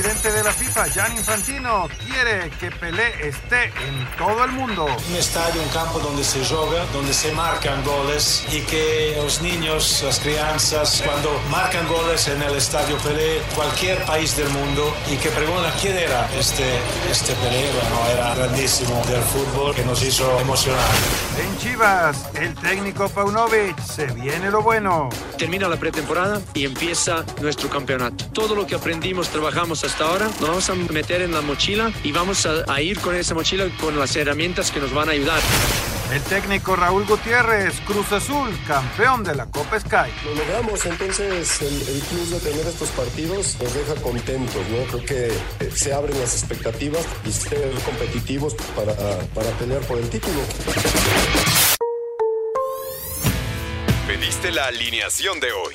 El presidente de la FIFA, Gianni Infantino, quiere que Pelé esté en todo el mundo. Un estadio, un campo donde se juega, donde se marcan goles y que los niños, las crianzas, cuando marcan goles en el estadio Pelé, cualquier país del mundo, y que preguntan quién era este, este Pelé, bueno, era grandísimo del fútbol que nos hizo emocionar. En Chivas, el técnico Paunovic, se viene lo bueno. Termina la pretemporada y empieza nuestro campeonato. Todo lo que aprendimos, trabajamos hasta ahora, nos vamos a meter en la mochila y vamos a, a ir con esa mochila con las herramientas que nos van a ayudar. El técnico Raúl Gutiérrez, Cruz Azul, campeón de la Copa Sky. Lo logramos, entonces el, el plus de tener estos partidos nos deja contentos, ¿no? Creo que eh, se abren las expectativas y ser competitivos para, para pelear por el título. Pediste la alineación de hoy.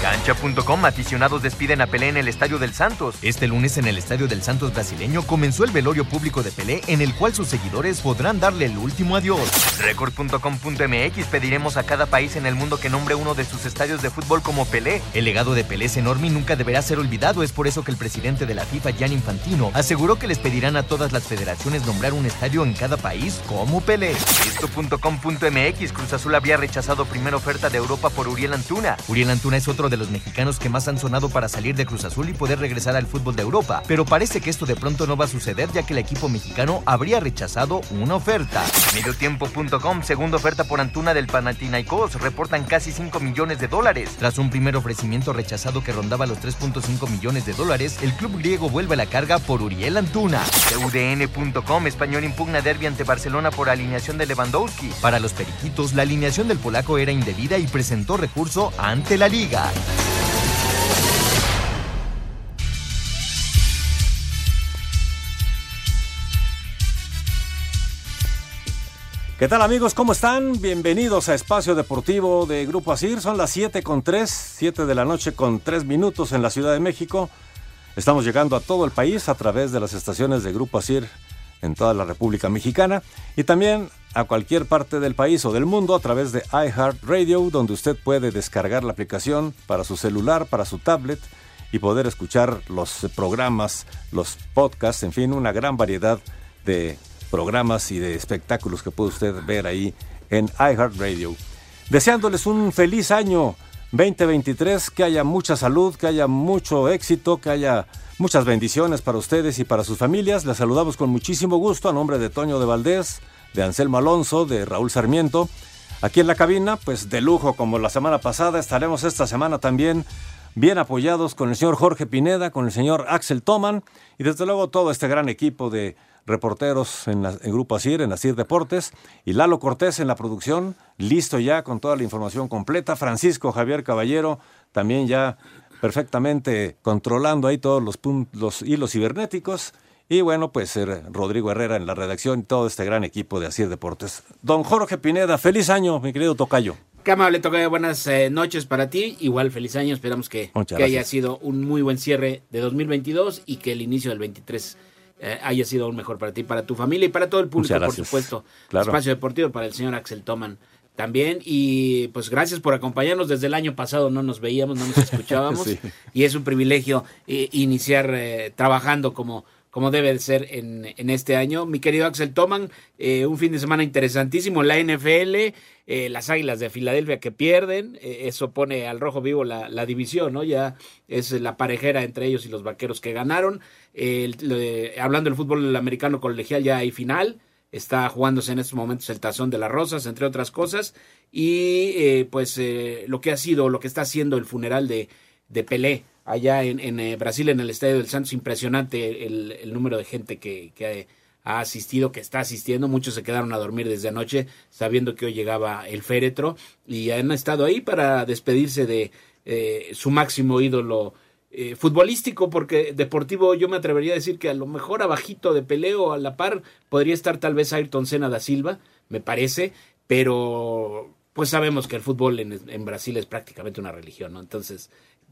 Cancha.com aficionados despiden a Pelé en el Estadio del Santos. Este lunes en el Estadio del Santos brasileño comenzó el velorio público de Pelé en el cual sus seguidores podrán darle el último adiós. Record.com.mx pediremos a cada país en el mundo que nombre uno de sus estadios de fútbol como Pelé. El legado de Pelé es enorme y nunca deberá ser olvidado. Es por eso que el presidente de la FIFA, Gianni Infantino, aseguró que les pedirán a todas las federaciones nombrar un estadio en cada país como Pelé. Esto.com.mx Cruz Azul había rechazado primera oferta de Europa por Uriel Antuna. Uriel Antuna es otro de los mexicanos que más han sonado para salir de Cruz Azul y poder regresar al fútbol de Europa, pero parece que esto de pronto no va a suceder ya que el equipo mexicano habría rechazado una oferta. Mediotiempo.com, segunda oferta por Antuna del Panathinaikos, reportan casi 5 millones de dólares. Tras un primer ofrecimiento rechazado que rondaba los 3.5 millones de dólares, el club griego vuelve a la carga por Uriel Antuna. UDN.com, español impugna derbi ante Barcelona por alineación de Lewandowski. Para los periquitos, la alineación del polaco era indebida y presentó recurso ante la liga. ¿Qué tal amigos? ¿Cómo están? Bienvenidos a Espacio Deportivo de Grupo Asir. Son las 7 con 3, 7 de la noche con 3 minutos en la Ciudad de México. Estamos llegando a todo el país a través de las estaciones de Grupo Asir en toda la República Mexicana y también a cualquier parte del país o del mundo a través de iHeartRadio, donde usted puede descargar la aplicación para su celular, para su tablet y poder escuchar los programas, los podcasts, en fin, una gran variedad de programas y de espectáculos que puede usted ver ahí en iHeartRadio. Deseándoles un feliz año 2023, que haya mucha salud, que haya mucho éxito, que haya muchas bendiciones para ustedes y para sus familias. Les saludamos con muchísimo gusto a nombre de Toño de Valdés, de Anselmo Alonso, de Raúl Sarmiento. Aquí en la cabina, pues de lujo como la semana pasada, estaremos esta semana también bien apoyados con el señor Jorge Pineda, con el señor Axel Toman y desde luego todo este gran equipo de reporteros en, la, Grupo Asir, en Asir Deportes, y Lalo Cortés en la producción, listo ya con toda la información completa, Francisco Javier Caballero también ya perfectamente controlando ahí todos los, los hilos cibernéticos, y bueno, pues eh, Rodrigo Herrera en la redacción y todo este gran equipo de Asir Deportes. Don Jorge Pineda, feliz año, mi querido Tocayo. Qué amable, Tocayo. Buenas eh, noches para ti. Igual feliz año. Esperamos que, que haya sido un muy buen cierre de 2022 y que el inicio del 23 eh, haya sido aún mejor para ti, para tu familia y para todo el público, por supuesto. Claro. Espacio Deportivo para el señor Axel Toman también. Y pues gracias por acompañarnos. Desde el año pasado no nos veíamos, no nos escuchábamos. Sí. Y es un privilegio eh, iniciar eh, trabajando como, como debe de ser en, en, este año. Mi querido Axel Toman, eh, un fin de semana interesantísimo. La NFL, eh, las Águilas de Filadelfia que pierden, eh, eso pone al rojo vivo la, la, división, ¿no? Ya es la parejera entre ellos y los vaqueros que ganaron. hablando del fútbol americano colegial, ya hay final. Está jugándose en estos momentos el tazón de las rosas, entre otras cosas. Y pues lo que ha sido, lo que está haciendo el funeral de, de Pelé allá en, eh, Brasil, en el Estadio del Santos. Impresionante el, número de gente que, ha asistido, que está asistiendo. Muchos se quedaron a dormir desde anoche sabiendo que hoy llegaba el féretro y han estado ahí para despedirse de eh, su máximo ídolo. Eh, futbolístico, porque deportivo yo me atrevería a decir que a lo mejor abajito de peleo a la par podría estar tal vez Ayrton Senna da Silva, me parece, pero pues sabemos que el fútbol en, en Brasil es prácticamente una religión, ¿no? Entonces,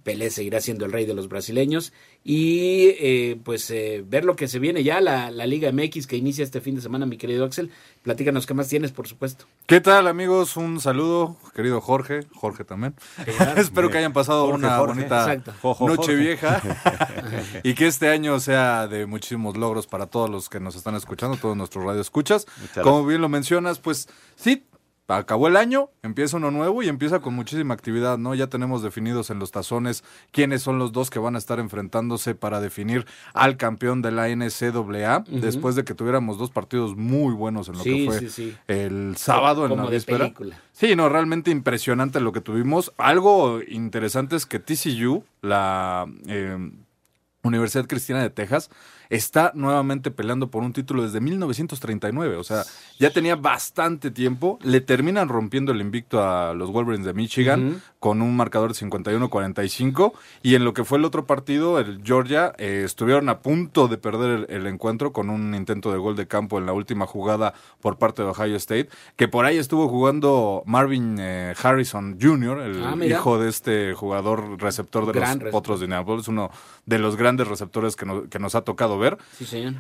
Pelé seguirá siendo el rey de los brasileños y eh, pues eh, ver lo que se viene ya, la, la, Liga MX que inicia este fin de semana, mi querido Axel. Platícanos qué más tienes, por supuesto. ¿Qué tal amigos? Un saludo, querido Jorge, Jorge también. Espero que hayan pasado una bonita noche vieja y que este año sea de muchísimos logros para todos los que nos están escuchando, todos nuestros radioescuchas. Como bien lo mencionas, pues sí, acabó el año, empieza uno nuevo y empieza con muchísima actividad, ¿no? Ya tenemos definidos en los tazones quiénes son los dos que van a estar enfrentándose para definir al campeón de la NCAA, después de que tuviéramos dos partidos muy buenos en lo que fue el sábado en la víspera. Sí, no, realmente impresionante lo que tuvimos. Algo interesante es que TCU, la eh, Universidad Cristiana de Texas, está nuevamente peleando por un título desde 1939. O sea, ya tenía bastante tiempo. Le terminan rompiendo el invicto a los Wolverines de Michigan con un marcador de 51-45. Y en lo que fue el otro partido, el Georgia, eh, estuvieron a punto de perder el, encuentro con un intento de gol de campo en la última jugada por parte de Ohio State. Que por ahí estuvo jugando Marvin eh, Harrison Jr., el ah, hijo de este jugador receptor de los Potros de Indianapolis, uno de los grandes receptores que, que nos ha tocado ver.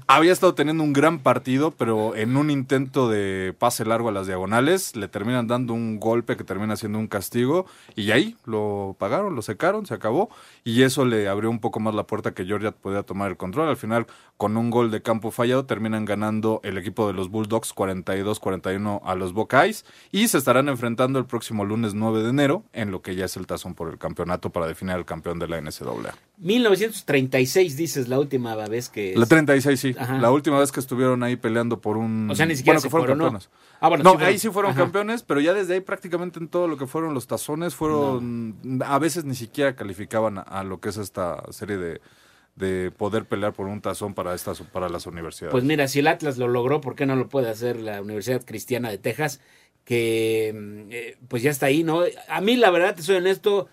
Había estado teniendo un gran partido, pero en un intento de pase largo a las diagonales, le terminan dando un golpe que termina siendo un castigo, y ahí lo pagaron, lo secaron, se acabó, y eso le abrió un poco más la puerta que Georgia podía tomar el control. Al final, con un gol de campo fallado, terminan ganando el equipo de los Bulldogs 42-41 a los Buckeyes, y se estarán enfrentando el próximo lunes 9 de enero en lo que ya es el tazón por el campeonato para definir al campeón de la NCAA. 1936, dices, la última vez que la 36, sí. La última vez que estuvieron ahí peleando por un. O sea, ni siquiera se fueron, campeones. Ah, no, ahí sí fueron campeones, pero ya desde ahí prácticamente en todo lo que fueron los tazones fueron. A veces ni siquiera calificaban a, lo que es esta serie de, de poder pelear por un tazón para estas para las universidades. Pues mira, si el Atlas lo logró, ¿por qué no lo puede hacer la Universidad Cristiana de Texas? Que mm, eh, pues ya está ahí, ¿no? A mí la verdad, te soy honesto,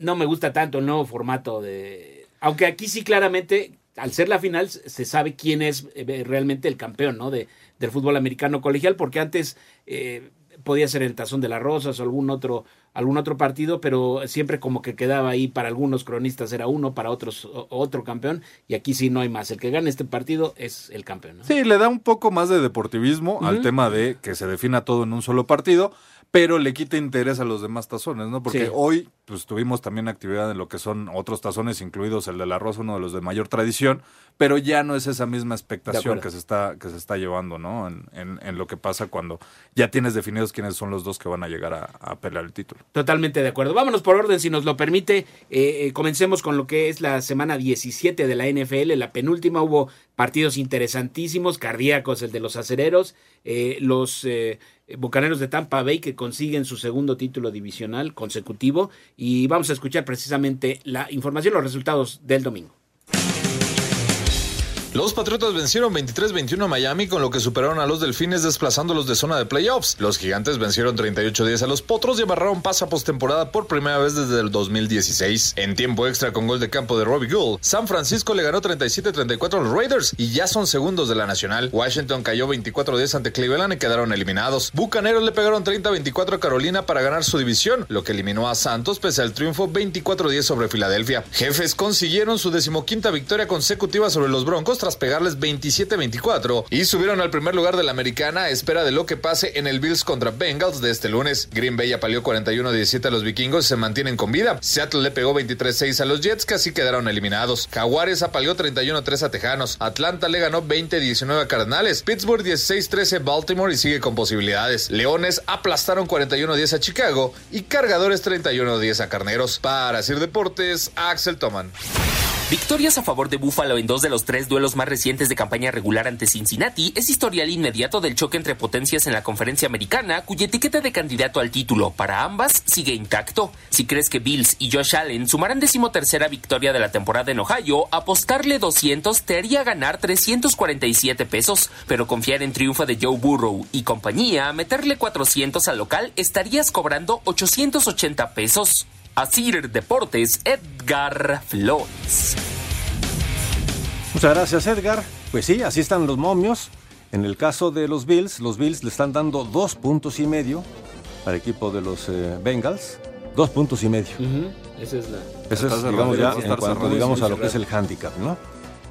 no me gusta tanto el nuevo formato de aunque aquí sí claramente al ser la final se sabe quién es eh, realmente el campeón ¿no? de, del fútbol americano colegial, porque antes eh, podía ser el Tazón de las Rosas o algún otro, algún otro partido, pero siempre como que quedaba ahí para algunos cronistas era uno, para otros otro campeón, y aquí sí no hay más. El que gane este partido es el campeón. Sí, le da un poco más de deportivismo al tema de que se defina todo en un solo partido pero le quita interés a los demás tazones, ¿no? Porque hoy pues tuvimos también actividad en lo que son otros tazones, incluidos el del arroz, uno de los de mayor tradición, pero ya no es esa misma expectación que se está que se está llevando, ¿no? En, en, lo que pasa cuando ya tienes definidos quiénes son los dos que van a llegar a, pelear el título. Totalmente de acuerdo. Vámonos por orden, si nos lo permite. Eh, eh, comencemos con lo que es la semana 17 de la NFL. La penúltima hubo partidos interesantísimos, cardíacos, el de los acereros, eh, los Bucaneros de Tampa Bay que consiguen su segundo título divisional consecutivo y vamos a escuchar precisamente la información, los resultados del domingo. Los Patriotas vencieron 23-21 a Miami, con lo que superaron a los Delfines desplazándolos de zona de playoffs. Los Gigantes vencieron 38-10 a los Potros y amarraron pasa postemporada por primera vez desde el 2016. En tiempo extra con gol de campo de Robbie Gould, San Francisco le ganó 37-34 a los Raiders y ya son segundos de la Nacional. Washington cayó 24-10 ante Cleveland y quedaron eliminados. Bucaneros le pegaron 30-24 a Carolina para ganar su división, lo que eliminó a Santos pese al triunfo 24-10 sobre Filadelfia. Jefes consiguieron su decimoquinta victoria consecutiva sobre los Broncos tras pegarles 27-24 y subieron al primer lugar de la americana a espera de lo que pase en el Bills contra Bengals de este lunes. Green Bay apaleó 41-17 a los vikingos y se mantienen con vida. Seattle le pegó 23-6 a los Jets que así quedaron eliminados. Jaguares apaleó 31-3 a Tejanos. Atlanta le ganó 20-19 a Cardenales. Pittsburgh 16-13 a Baltimore y sigue con posibilidades. Leones aplastaron 41-10 a Chicago y Cargadores 31-10 a Carneros. Para Sir Deportes, Axel Toman. Victorias a favor de Buffalo en dos de los tres duelos más recientes de campaña regular ante Cincinnati es historial inmediato del choque entre potencias en la conferencia americana, cuya etiqueta de candidato al título para ambas sigue intacto. Si crees que Bills y Josh Allen sumarán decimotercera victoria de la temporada en Ohio, apostarle 200 te haría ganar 347 pesos, pero confiar en triunfo de Joe Burrow y compañía, meterle 400 al local, estarías cobrando 880 pesos. Asir Deportes, Edgar Flores. Muchas gracias, Edgar. Pues sí, así están los momios. En el caso de los Bills, los Bills le están dando dos puntos y medio al equipo de los eh, Bengals. Dos puntos y medio. Esa es la. Esa es, digamos, ya en cuanto digamos, a lo que es el handicap, ¿no?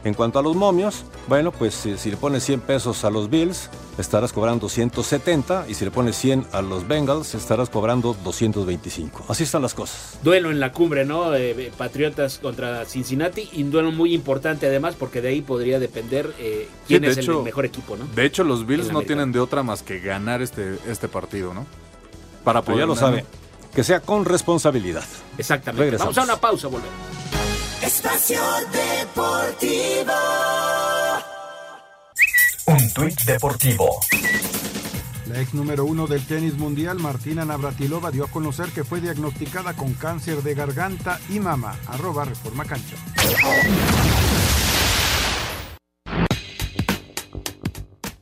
En cuanto a los momios, bueno, pues si, le pones 100 pesos a los Bills, estarás cobrando 170 y si le pones 100 a los Bengals, estarás cobrando 225. Así están las cosas. Duelo en la cumbre, ¿no? Eh, Patriotas contra Cincinnati y un duelo muy importante además porque de ahí podría depender eh, quién es el mejor equipo, ¿no? De hecho, los Bills no tienen de otra más que ganar este, este partido, ¿no? Para poder. ya lo sabe. Que sea con responsabilidad. Exactamente. Vamos a una pausa, volvemos. Espacio Deportivo. Un tuit deportivo. La ex número uno del tenis mundial, Martina Navratilova, dio a conocer que fue diagnosticada con cáncer de garganta y mama. Arroba Reforma Cancha.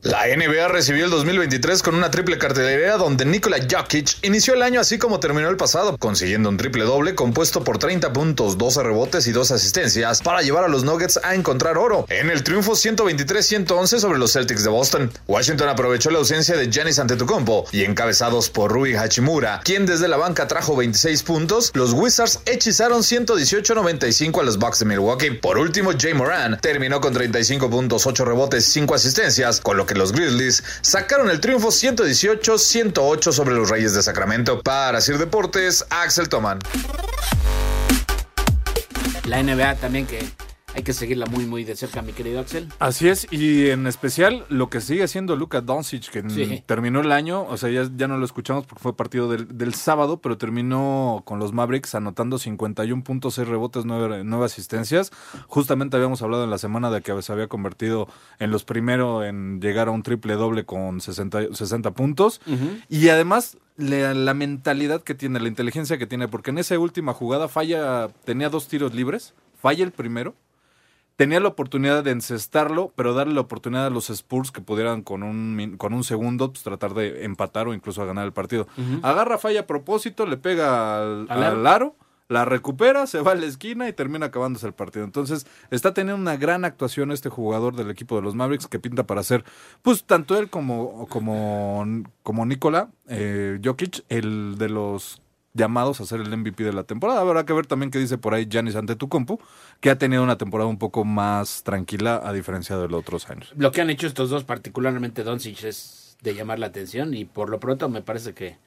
La NBA recibió el 2023 con una triple cartelera donde Nikola Jokic inició el año así como terminó el pasado, consiguiendo un triple doble compuesto por 30 puntos, 12 rebotes y 2 asistencias para llevar a los Nuggets a encontrar oro. En el triunfo 123-111 sobre los Celtics de Boston, Washington aprovechó la ausencia de Giannis Antetokounmpo y encabezados por Rui Hachimura, quien desde la banca trajo 26 puntos, los Wizards hechizaron 118-95 a los Bucks de Milwaukee. Por último, Jay Moran terminó con 35 puntos, 8 rebotes, 5 asistencias, con lo que los Grizzlies sacaron el triunfo 118-108 sobre los Reyes de Sacramento. Para Sir Deportes, Axel Toman. La NBA también que hay que seguirla muy, muy de cerca, mi querido Axel. Así es, y en especial lo que sigue haciendo Luka Doncic, que terminó el año, o sea, ya, ya no lo escuchamos porque fue partido del, sábado, pero terminó con los Mavericks anotando 51 puntos, 6 rebotes, 9, asistencias. Justamente habíamos hablado en la semana de que se había convertido en los primeros en llegar a un triple doble con 60, 60 puntos. Y además la, la, mentalidad que tiene, la inteligencia que tiene, porque en esa última jugada falla, tenía dos tiros libres, falla el primero tenía la oportunidad de encestarlo, pero darle la oportunidad a los Spurs que pudieran con un, con un segundo pues, tratar de empatar o incluso a ganar el partido. Agarra falla a propósito, le pega al, aro, la recupera, se va a la esquina y termina acabándose el partido. Entonces, está teniendo una gran actuación este jugador del equipo de los Mavericks que pinta para ser, pues tanto él como, como, como Nikola eh, Jokic, el de los llamados a ser el MVP de la temporada. Habrá que ver también qué dice por ahí Giannis ante tu compu, que ha tenido una temporada un poco más tranquila a diferencia de los otros años. Lo que han hecho estos dos, particularmente Doncic, es de llamar la atención y por lo pronto me parece que,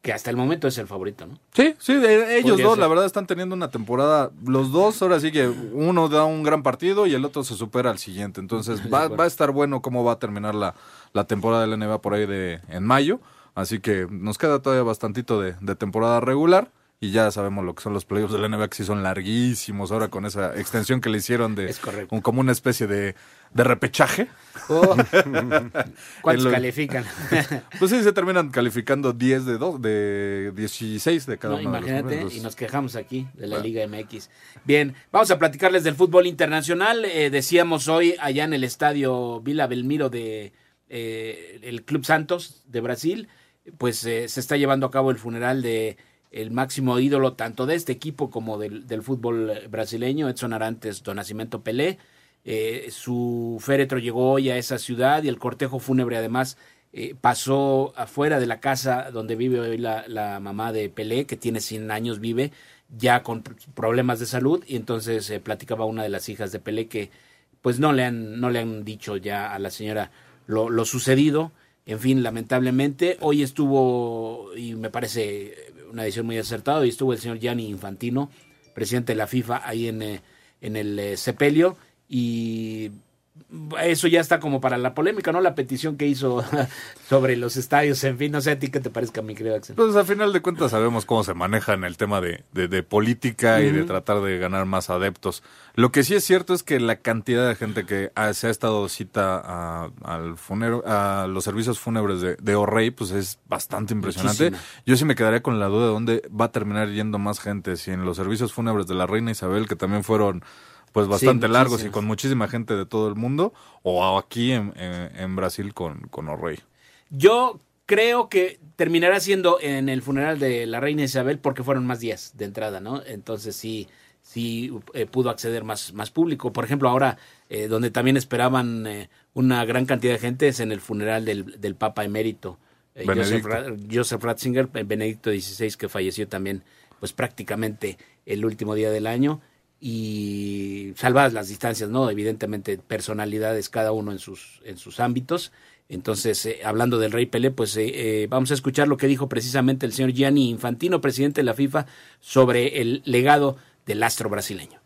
que hasta el momento es el favorito, ¿no? Sí, sí, ellos dos, la verdad, están teniendo una temporada, los dos, ahora sí que uno da un gran partido y el otro se supera al siguiente. Entonces va, va a estar bueno cómo va a terminar la, la temporada de la NBA por ahí de en mayo. Así que nos queda todavía bastantito de, temporada regular y ya sabemos lo que son los playoffs de la NBA que sí son larguísimos ahora con esa extensión que le hicieron de un, como una especie de, repechaje. Oh. ¿Cuántos califican? pues sí, se terminan calificando 10 de dos, de 16 de cada uno. Imagínate, y nos quejamos aquí de la Liga MX. Bien, vamos a platicarles del fútbol internacional. Eh, decíamos hoy allá en el estadio Vila Belmiro de eh, el Club Santos de Brasil pues eh, se está llevando a cabo el funeral de el máximo ídolo tanto de este equipo como del, fútbol brasileño, Edson Arantes do Nascimento Pelé. Eh, su féretro llegó hoy a esa ciudad y el cortejo fúnebre además eh, pasó afuera de la casa donde vive hoy la, la, mamá de Pelé, que tiene 100 años, vive ya con problemas de salud y entonces platicaba una de las hijas de Pelé que pues no le han, no le han dicho ya a la señora lo, sucedido. En fin, lamentablemente, hoy estuvo, y me parece una decisión muy acertada, y estuvo el señor Gianni Infantino, presidente de la FIFA, ahí en, eh, en el eh, sepelio, y eso ya está como para la polémica, ¿no? La petición que hizo sobre los estadios, en fin, no sé a ti qué te parezca, mi querido Axel. Pues a final de cuentas sabemos cómo se maneja en el tema de, de, política y de tratar de ganar más adeptos. Lo que sí es cierto es que la cantidad de gente que se ha estado cita a, al funero, a los servicios fúnebres de, de O'Reilly, pues es bastante impresionante. Yo sí me quedaría con la duda de dónde va a terminar yendo más gente, si en los servicios fúnebres de la reina Isabel, que también fueron pues bastante largos y con muchísima gente de todo el mundo, o aquí en, en, Brasil con, con O'Reilly. Yo creo que terminará siendo en el funeral de la reina Isabel porque fueron más días de entrada, ¿no? Entonces sí, sí eh, pudo acceder más, más público. Por ejemplo, ahora, eh, donde también esperaban eh, una gran cantidad de gente es en el funeral del, del Papa emérito, Joseph, Joseph, Ratzinger, Benedicto XVI, que falleció también, pues prácticamente el último día del año y salvadas las distancias, ¿no? Evidentemente personalidades cada uno en sus, en sus ámbitos. Entonces, eh, hablando del Rey Pelé, pues eh, eh, vamos a escuchar lo que dijo precisamente el señor Gianni Infantino, presidente de la FIFA, sobre el legado del astro brasileño.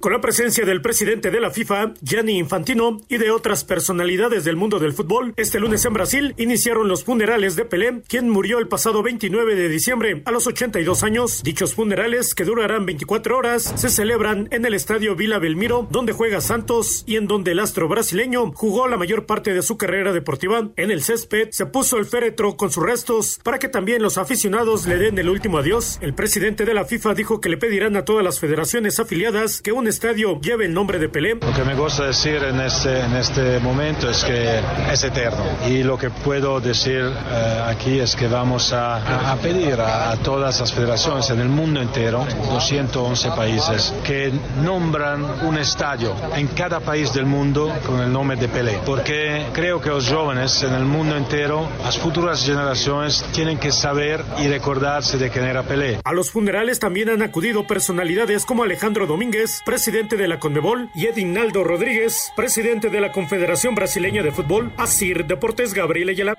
Con la presencia del presidente de la FIFA, Gianni Infantino, y de otras personalidades del mundo del fútbol, este lunes en Brasil iniciaron los funerales de Pelé, quien murió el pasado 29 de diciembre a los 82 años. Dichos funerales, que durarán 24 horas, se celebran en el estadio Vila Belmiro, donde juega Santos y en donde el astro brasileño jugó la mayor parte de su carrera deportiva. En el césped se puso el féretro con sus restos para que también los aficionados le den el último adiós. El presidente de la FIFA dijo que le pedirán a todas las federaciones afiliadas que un estadio lleve el nombre de Pelé. Lo que me gusta decir en este, en este momento es que es eterno. Y lo que puedo decir eh, aquí es que vamos a, a pedir a, todas las federaciones en el mundo entero, 211 países, que nombran un estadio en cada país del mundo con el nombre de Pelé. Porque creo que los jóvenes en el mundo entero, las futuras generaciones, tienen que saber y recordarse de quién era Pelé. A los funerales también han acudido personalidades como Alejandro Domínguez, presidente presidente de la Conmebol, y Edinaldo Rodríguez, presidente de la Confederación Brasileña de Fútbol, Asir Deportes Gabriel Ayala.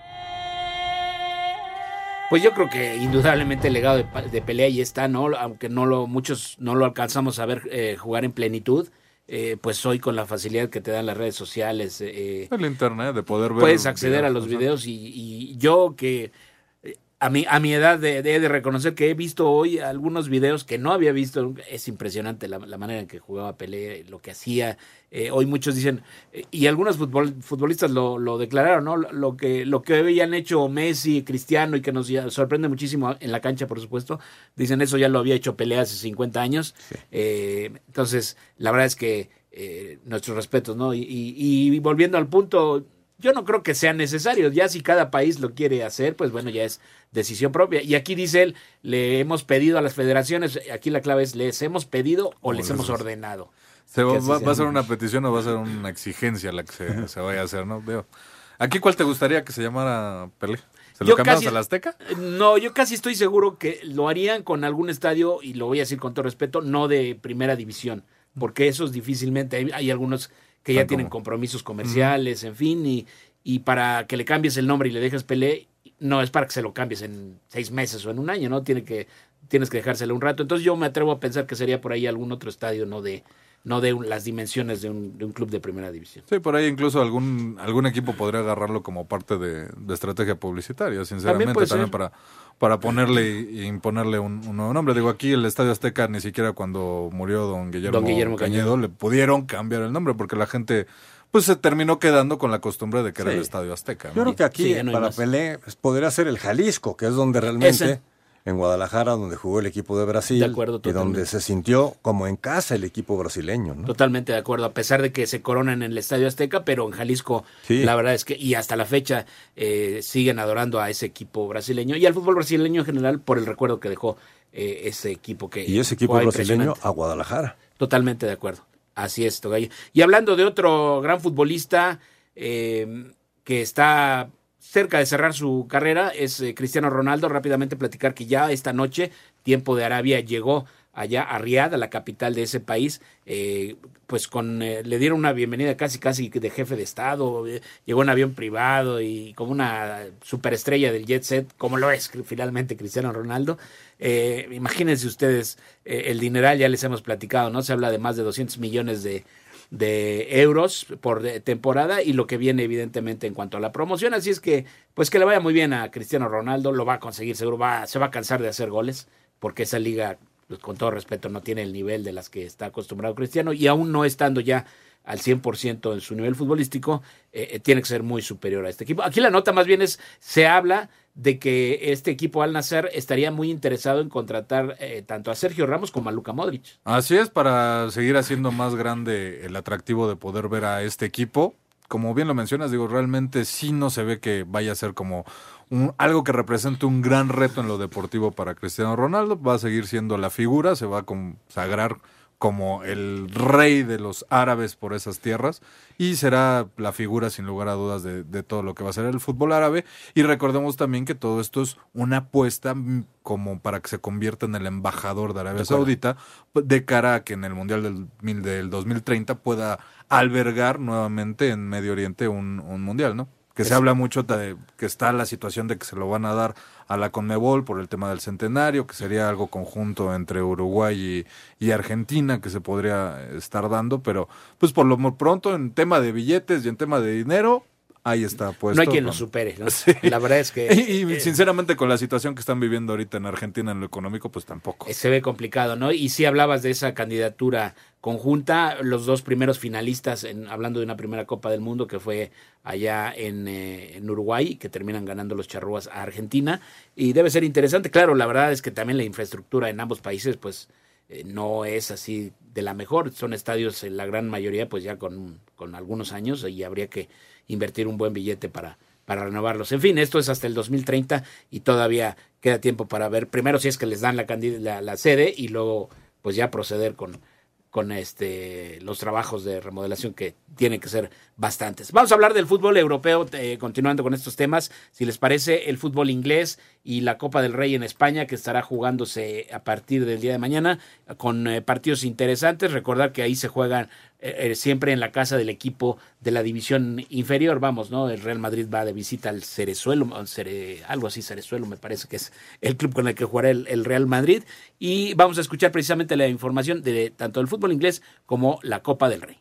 Pues yo creo que indudablemente el legado de, pelea ahí está, ¿no? Aunque no lo, muchos no lo alcanzamos a ver eh, jugar en plenitud. Eh, pues hoy con la facilidad que te dan las redes sociales. Eh, el internet, de poder ver. Puedes acceder a los videos y, y, yo que a mi, a mi edad de, de, reconocer que he visto hoy algunos videos que no había visto. Es impresionante la, manera en que jugaba Pelé, lo que hacía. Eh, hoy muchos dicen, eh, y algunos futbolistas lo, lo, declararon, ¿no? Lo que, lo que habían hecho Messi, Cristiano y que nos sorprende muchísimo en la cancha, por supuesto. Dicen, eso ya lo había hecho Pelé hace 50 años. Eh, entonces, la verdad es que nuestros respetos, ¿no? Y, y, y volviendo al punto, yo no creo que sea necesario. Ya si cada país lo quiere hacer, pues bueno, ya es decisión propia. Y aquí dice él, le hemos pedido a las federaciones, aquí la clave es, ¿les hemos pedido o les hemos ordenado? va, a ser una petición o va a ser una exigencia la que se, vaya a hacer, ¿no? Veo. ¿Aquí cuál te gustaría que se llamara Pelé? ¿Se lo cambiamos a la Azteca? No, yo casi estoy seguro que lo harían con algún estadio, y lo voy a decir con todo respeto, no de primera división, porque esos difícilmente, hay, algunos que ya tienen compromisos comerciales, en fin, y, y para que le cambies el nombre y le dejes Pelé, no es para que se lo cambies en seis meses o en un año, ¿no? Tiene que, tienes que dejárselo un rato. Entonces yo me atrevo a pensar que sería por ahí algún otro estadio, no de, no de las dimensiones de un, de un, club de primera división. Sí, por ahí incluso algún, algún equipo podría agarrarlo como parte de, estrategia publicitaria, sinceramente, también, para, para ponerle e imponerle un, nuevo nombre. Digo, aquí el Estadio Azteca ni siquiera cuando murió don Guillermo, Guillermo Cañedo le pudieron cambiar el nombre porque la gente pues se terminó quedando con la costumbre de que era el Estadio Azteca. Yo creo que aquí para Pelé pues, podría ser el Jalisco, que es donde realmente en Guadalajara, donde jugó el equipo de Brasil y donde se sintió como en casa el equipo brasileño. ¿no? Totalmente de acuerdo, a pesar de que se coronan en el Estadio Azteca, pero en Jalisco la verdad es que, y hasta la fecha, eh, siguen adorando a ese equipo brasileño y al fútbol brasileño en general por el recuerdo que dejó eh, ese equipo que... Y ese equipo brasileño a Guadalajara. Totalmente de acuerdo. Así es, Togallo. Y hablando de otro gran futbolista eh, que está cerca de cerrar su carrera, es eh, Cristiano Ronaldo. Rápidamente platicar que ya esta noche, tiempo de Arabia, llegó allá a Riad, a la capital de ese país, eh, pues con eh, le dieron una bienvenida casi casi de jefe de estado, llegó en avión privado y como una superestrella del jet set, como lo es finalmente Cristiano Ronaldo. imagínense ustedes el dineral, ya les hemos platicado, ¿no? Se habla de más de 200 millones de, de euros por temporada y lo que viene evidentemente en cuanto a la promoción. Así es que, pues que le vaya muy bien a Cristiano Ronaldo, lo va a conseguir seguro, va, se va a cansar de hacer goles, porque esa liga pues, con todo respeto, no tiene el nivel de las que está acostumbrado Cristiano y aún no estando ya al 100% en su nivel futbolístico, eh, eh, tiene que ser muy superior a este equipo. Aquí la nota más bien es, se habla de que este equipo al nacer estaría muy interesado en contratar eh, tanto a Sergio Ramos como a Luka Modric. Así es, para seguir haciendo más grande el atractivo de poder ver a este equipo. Como bien lo mencionas, digo, realmente sí no se ve que vaya a ser como algo que represente un gran reto en lo deportivo para Cristiano Ronaldo. Va a seguir siendo la figura, se va a consagrar como el rey de los árabes por esas tierras y será la figura sin lugar a dudas de, todo lo que va a ser el fútbol árabe y recordemos también que todo esto es una apuesta como para que se convierta en el embajador de Arabia Saudita de cara a que en el Mundial del, del 2030 pueda albergar nuevamente en Medio Oriente un, un Mundial, ¿no? Que se habla mucho de que está la situación de que se lo van a dar a la Conmebol por el tema del centenario, que sería algo conjunto entre Uruguay y, y, Argentina que se podría estar dando, pero pues por lo pronto en tema de billetes y en tema de dinero, ahí está puesto. No hay quien lo supere, ¿no? La verdad es que... Y, eh, sinceramente con la situación que están viviendo ahorita en Argentina en lo económico, pues tampoco. Eh, se ve complicado, ¿no? Y si hablabas de esa candidatura conjunta, los dos primeros finalistas, en, hablando de una primera Copa del Mundo que fue allá en, eh, en, Uruguay, que terminan ganando los charrúas a Argentina, y debe ser interesante, claro, la verdad es que también la infraestructura en ambos países, pues no es así de la mejor, son estadios en la gran mayoría, pues ya con, con algunos años, y habría que invertir un buen billete para, para renovarlos. En fin, esto es hasta el 2030 y todavía queda tiempo para ver primero si es que les dan la, la, la sede y luego pues ya proceder con, con este los trabajos de remodelación que tienen que ser bastantes. Vamos a hablar del fútbol europeo, eh, continuando con estos temas. Si les parece, el fútbol inglés y la Copa del Rey en España, que estará jugándose a partir del día de mañana, con eh, partidos interesantes. Recordar que ahí se juegan eh, siempre en la casa del equipo de la división inferior, vamos, ¿no? El Real Madrid va de visita al Cerezuelo, algo así, Cerezuelo me parece que es el club con el que jugará el, Real Madrid. Y vamos a escuchar precisamente la información de tanto el fútbol inglés como la Copa del Rey.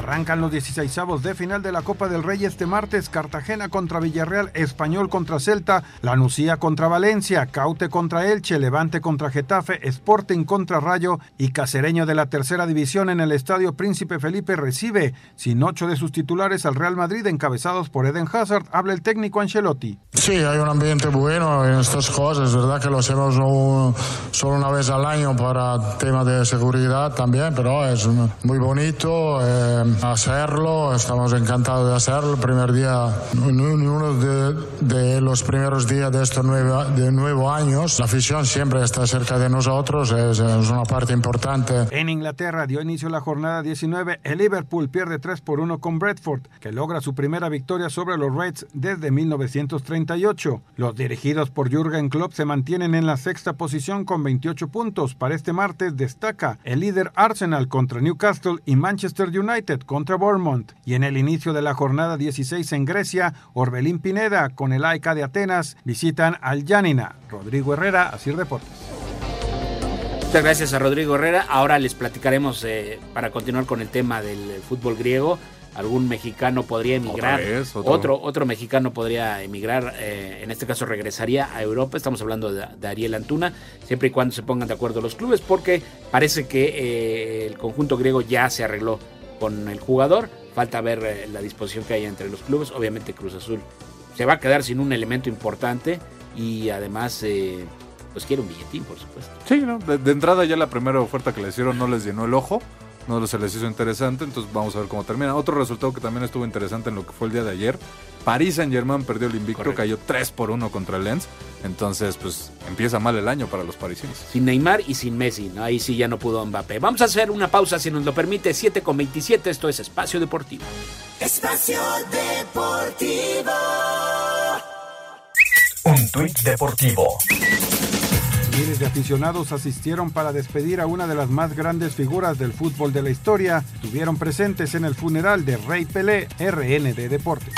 Arrancan los 16 de final de la Copa del Rey este martes. Cartagena contra Villarreal, Español contra Celta, Lanucía contra Valencia, Caute contra Elche, Levante contra Getafe, Sporting contra Rayo y Cacereño de la tercera división en el Estadio Príncipe Felipe recibe, sin ocho de sus titulares, al Real Madrid encabezados por Eden Hazard. Habla el técnico Ancelotti. Sí, hay un ambiente bueno en estas cosas. Verdad que lo hacemos solo una vez al año para temas de seguridad también, pero es muy bonito. Eh, hacerlo, estamos encantados de hacerlo. El primer día, uno de, de los primeros días de estos nueve, de nuevo años, la afición siempre está cerca de nosotros, es, es, una parte importante. En Inglaterra dio inicio la jornada 19, el Liverpool pierde 3 por 1 con Bradford, que logra su primera victoria sobre los Reds desde 1938. Los dirigidos por Jürgen Klopp se mantienen en la sexta posición con 28 puntos. Para este martes destaca el líder Arsenal contra Newcastle y Manchester United contra Bournemouth y en el inicio de la jornada 16 en Grecia, Orbelín Pineda con el AICA de Atenas visitan al Yanina. Rodrigo Herrera, Asir Deportes. Muchas gracias a Rodrigo Herrera. Ahora les platicaremos eh, para continuar con el tema del fútbol griego. Algún mexicano podría emigrar, otro. otro. mexicano podría emigrar, eh, en este caso regresaría a Europa. Estamos hablando de, Ariel Antuna, siempre y cuando se pongan de acuerdo los clubes, porque parece que eh, el conjunto griego ya se arregló con el jugador. Falta ver eh, la disposición que hay entre los clubes. Obviamente Cruz Azul se va a quedar sin un elemento importante y además eh, pues quiere un billetín, por supuesto. Sí, de, entrada ya la primera oferta que le hicieron no les llenó el ojo no se les hizo interesante, entonces vamos a ver cómo termina. Otro resultado que también estuvo interesante en lo que fue el día de ayer, París Saint Germain perdió el invicto, cayó 3 por 1 contra el Lens, entonces pues empieza mal el año para los parisinos. Sin Neymar y sin Messi, ¿no? ahí sí ya no pudo Mbappé. Vamos a hacer una pausa si nos lo permite, 7 con 27, esto es Espacio Deportivo. Espacio Deportivo. Un tuit deportivo Miles de aficionados asistieron para despedir a una de las más grandes figuras del fútbol de la historia. Estuvieron presentes en el funeral de Rey Pelé, RND Deportes.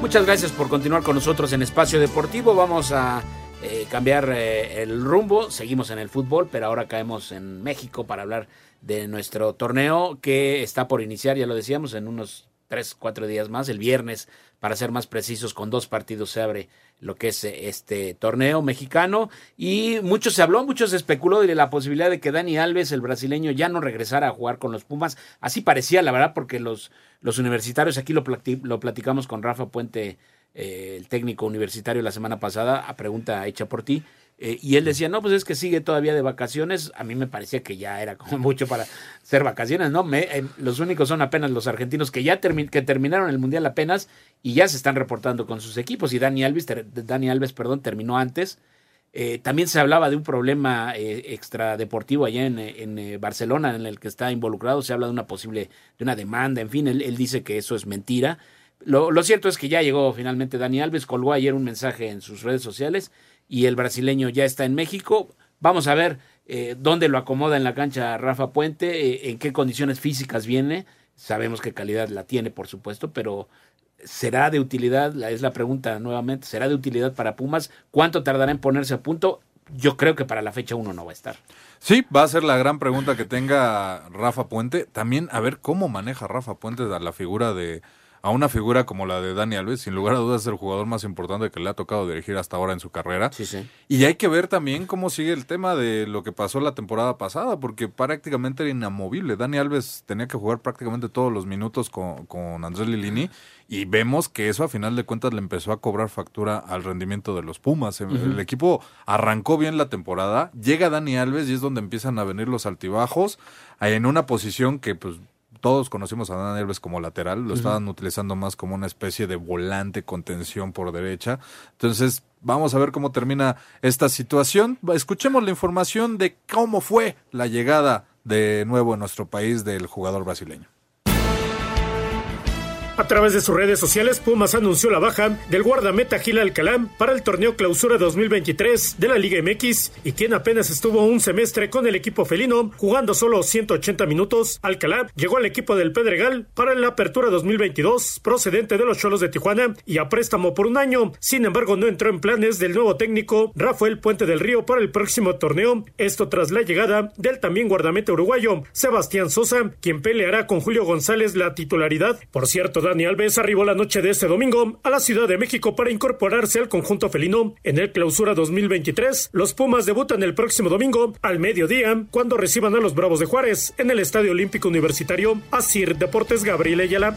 Muchas gracias por continuar con nosotros en Espacio Deportivo. Vamos a eh, cambiar eh, el rumbo. Seguimos en el fútbol, pero ahora caemos en México para hablar de nuestro torneo que está por iniciar, ya lo decíamos, en unos tres, cuatro días más. El viernes, para ser más precisos, con dos partidos se abre lo que es eh, este torneo mexicano. Y mucho se habló, mucho se especuló de la posibilidad de que Dani Alves, el brasileño, ya no regresara a jugar con los Pumas. Así parecía, la verdad, porque los, los universitarios, aquí lo, lo platicamos con Rafa Puente, eh, el técnico universitario, la semana pasada, a pregunta hecha por ti eh, y él decía, no, pues es que sigue todavía de vacaciones. A mí me parecía que ya era como mucho para ser vacaciones, ¿no? Me, eh, los únicos son apenas los argentinos que ya que terminaron el Mundial apenas y ya se están reportando con sus equipos. Y Dani Alves, Dani Alves perdón, terminó antes. Eh, también se hablaba de un problema extradeportivo allá en, en Barcelona en el que está involucrado. Se habla de una posible, de una demanda, en fin, él, él dice que eso es mentira. Lo, lo cierto es que ya llegó finalmente Dani Alves, colgó ayer un mensaje en sus redes sociales y el brasileño ya está en México. Vamos a ver eh, dónde lo acomoda en la cancha Rafa Puente, eh, en qué condiciones físicas viene. Sabemos qué calidad la tiene, por supuesto, pero ¿será de utilidad? Es la pregunta nuevamente. ¿Será de utilidad para Pumas? ¿Cuánto tardará en ponerse a punto? Yo creo que para la fecha uno no va a estar. Sí, va a ser la gran pregunta que tenga Rafa Puente. También a ver cómo maneja Rafa Puente la figura de, a una figura como la de Dani Alves, sin lugar a dudas es el jugador más importante que le ha tocado dirigir hasta ahora en su carrera. Sí, sí. Y hay que ver también cómo sigue el tema de lo que pasó la temporada pasada, porque prácticamente era inamovible. Dani Alves tenía que jugar prácticamente todos los minutos con, con Andrés Lilini y vemos que eso a final de cuentas le empezó a cobrar factura al rendimiento de los Pumas. El equipo arrancó bien la temporada, llega Dani Alves y es donde empiezan a venir los altibajos en una posición que pues todos conocimos a Dani Alves como lateral, lo estaban utilizando más como una especie de volante contención por derecha. Entonces, vamos a ver cómo termina esta situación. Escuchemos la información de cómo fue la llegada de nuevo en nuestro país del jugador brasileño. A través de sus redes sociales, Pumas anunció la baja del guardameta Gil Alcalá para el torneo Clausura 2023 de la Liga MX y quien apenas estuvo un semestre con el equipo felino jugando solo 180 minutos. Alcalá llegó al equipo del Pedregal para la Apertura 2022 procedente de los Cholos de Tijuana y a préstamo por un año. Sin embargo, no entró en planes del nuevo técnico Rafael Puente del Río para el próximo torneo. Esto tras la llegada del también guardameta uruguayo Sebastián Sosa, quien peleará con Julio González la titularidad. Por cierto, Dani Alves arribó la noche de este domingo a la Ciudad de México para incorporarse al conjunto felino. En el clausura 2023, los Pumas debutan el próximo domingo al mediodía cuando reciban a los Bravos de Juárez en el Estadio Olímpico Universitario. Asir Deportes Gabriel Ayala.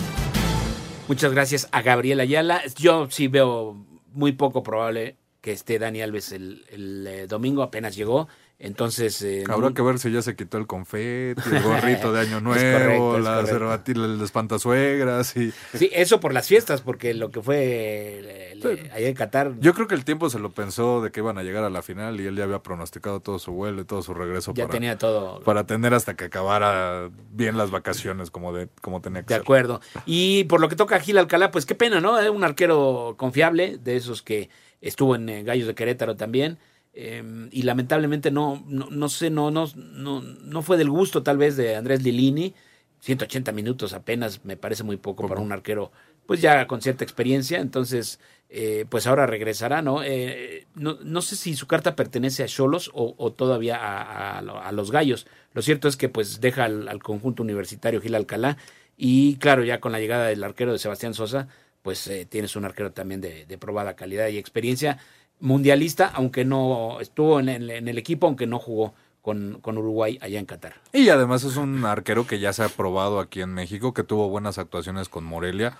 Muchas gracias a Gabriel Ayala. Yo sí veo muy poco probable que esté Dani Alves el, eh, domingo, apenas llegó. Entonces. Eh, Habrá que ver si ya se quitó el confeti, el gorrito de Año Nuevo, la cervatina, el espantasuegras. Y... Sí, eso por las fiestas, porque lo que fue allá en Qatar. Yo creo que el tiempo se lo pensó de que iban a llegar a la final y él ya había pronosticado todo su vuelo y todo su regreso. Ya tenía todo. Para tener hasta que acabara bien las vacaciones como, de, como tenía que De acuerdo. Y por lo que toca a Gil Alcalá, pues qué pena, ¿no? Es un arquero confiable, de esos que estuvo en eh, Gallos de Querétaro también Em, y lamentablemente no, no, sé, no, no, no, no fue del gusto tal vez de Andrés Lilini. 180 minutos apenas me parece muy poco para un arquero, pues ya con cierta experiencia. Entonces, eh, pues ahora regresará, ¿no? Eh, ¿no? ¿no? sé si su carta pertenece a Cholos o, todavía a, los Gallos. Lo cierto es que pues deja al, conjunto universitario Gil Alcalá y claro, ya con la llegada del arquero de Sebastián Sosa, pues eh, tienes un arquero también de, de probada calidad y experiencia mundialista, aunque no estuvo en el, en el equipo, aunque no jugó con, con, Uruguay allá en Qatar. Y además es un arquero que ya se ha probado aquí en México, que tuvo buenas actuaciones con Morelia.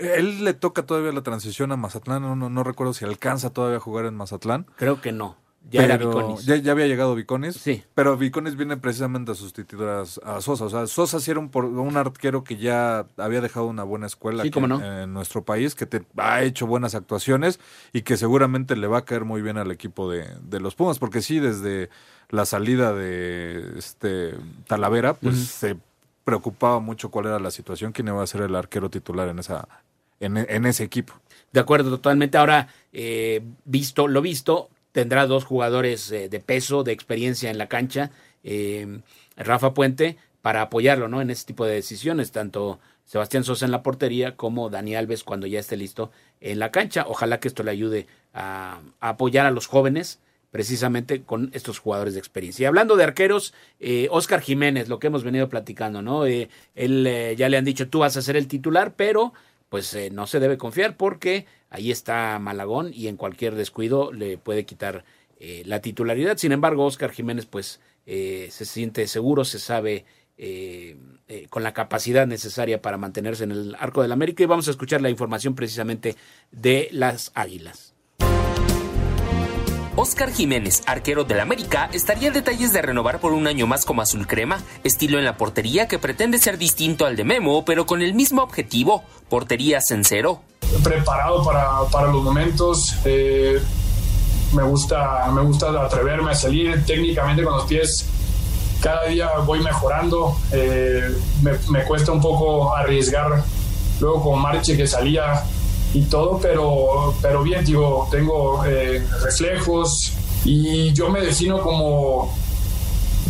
Él le toca todavía la transición a Mazatlán, no, no, no recuerdo si alcanza todavía a jugar en Mazatlán. Creo que no. Ya era Viconis. Ya, había llegado Viconis. Sí. Pero Viconis viene precisamente a sustituir a, Sosa. O sea, Sosa sí era un, un, arquero que ya había dejado una buena escuela en, nuestro país, que te ha hecho buenas actuaciones y que seguramente le va a caer muy bien al equipo de, de los Pumas. Porque sí, desde la salida de este Talavera, pues se preocupaba mucho cuál era la situación, quién iba a ser el arquero titular en esa en, ese equipo. De acuerdo, totalmente. Ahora, eh, visto lo visto, tendrá dos jugadores eh, de peso, de experiencia en la cancha. Eh, Rafa Puente, para apoyarlo ¿no? en ese tipo de decisiones, tanto Sebastián Sosa en la portería como Dani Alves cuando ya esté listo en la cancha. Ojalá que esto le ayude a, apoyar a los jóvenes precisamente con estos jugadores de experiencia. Y hablando de arqueros, eh, Oscar Jiménez, lo que hemos venido platicando, ¿no? Eh, él eh, ya le han dicho, tú vas a ser el titular, pero pues no se debe confiar porque ahí está Malagón y en cualquier descuido le puede quitar la titularidad. Sin embargo, Oscar Jiménez pues se siente seguro, se sabe eh, eh, con la capacidad necesaria para mantenerse en el arco del América y vamos a escuchar la información precisamente de las Águilas. Oscar Jiménez, arquero del América, estaría en detalles de renovar por un año más como azul crema, estilo en la portería que pretende ser distinto al de Memo, pero con el mismo objetivo, portería en cero. Preparado para, para los momentos, eh, me, gusta, me gusta atreverme a salir técnicamente con los pies cada día voy mejorando. Eh, me, cuesta un poco arriesgar luego con Marche que salía y todo, pero, pero bien, digo, tengo eh, reflejos y yo me defino como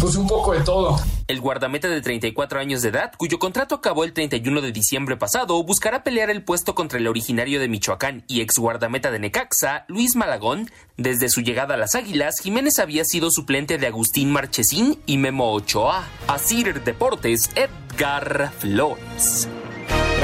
pues un poco de todo. El guardameta de 34 años de edad, cuyo contrato acabó el 31 de diciembre pasado, buscará pelear el puesto contra el originario de Michoacán y ex guardameta de Necaxa, Luis Malagón. Desde su llegada a las Águilas, Jiménez había sido suplente de Agustín Marchesín y Memo Ochoa. Asir Deportes, Edgar Flores.